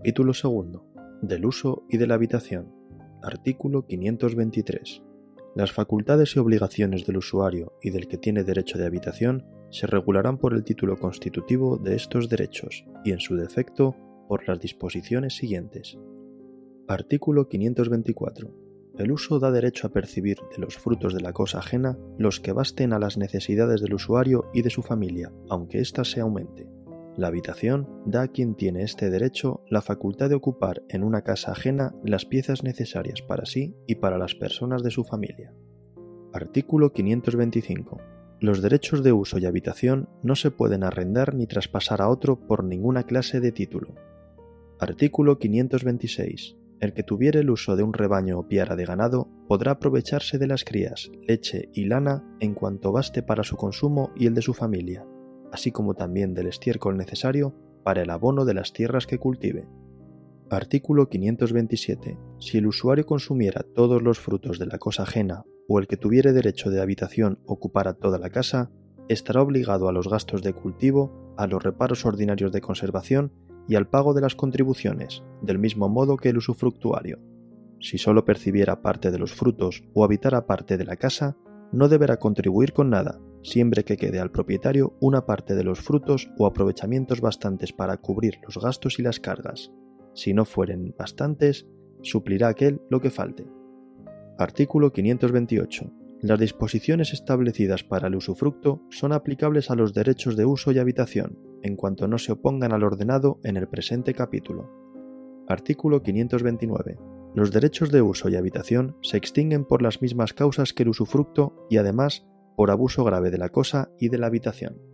Capítulo 2. Del uso y de la habitación. Artículo 523. Las facultades y obligaciones del usuario y del que tiene derecho de habitación se regularán por el título constitutivo de estos derechos y, en su defecto, por las disposiciones siguientes. Artículo 524. El uso da derecho a percibir de los frutos de la cosa ajena los que basten a las necesidades del usuario y de su familia, aunque ésta se aumente. La habitación da a quien tiene este derecho la facultad de ocupar en una casa ajena las piezas necesarias para sí y para las personas de su familia. Artículo 525. Los derechos de uso y habitación no se pueden arrendar ni traspasar a otro por ninguna clase de título. Artículo 526. El que tuviere el uso de un rebaño o piara de ganado podrá aprovecharse de las crías, leche y lana en cuanto baste para su consumo y el de su familia, así como también del estiércol necesario para el abono de las tierras que cultive. Artículo 527. Si el usuario consumiera todos los frutos de la cosa ajena o el que tuviere derecho de habitación ocupara toda la casa, estará obligado a los gastos de cultivo, a los reparos ordinarios de conservación y al pago de las contribuciones, del mismo modo que el usufructuario. Si solo percibiera parte de los frutos o habitara parte de la casa, no deberá contribuir con nada, siempre que quede al propietario una parte de los frutos o aprovechamientos bastantes para cubrir los gastos y las cargas. Si no fueren bastantes, suplirá aquel lo que falte. Artículo 528. Las disposiciones establecidas para el usufructo son aplicables a los derechos de uso y habitación, en cuanto no se opongan al ordenado en el presente capítulo. Artículo 529. Los derechos de uso y habitación se extinguen por las mismas causas que el usufructo y además por abuso grave de la cosa y de la habitación.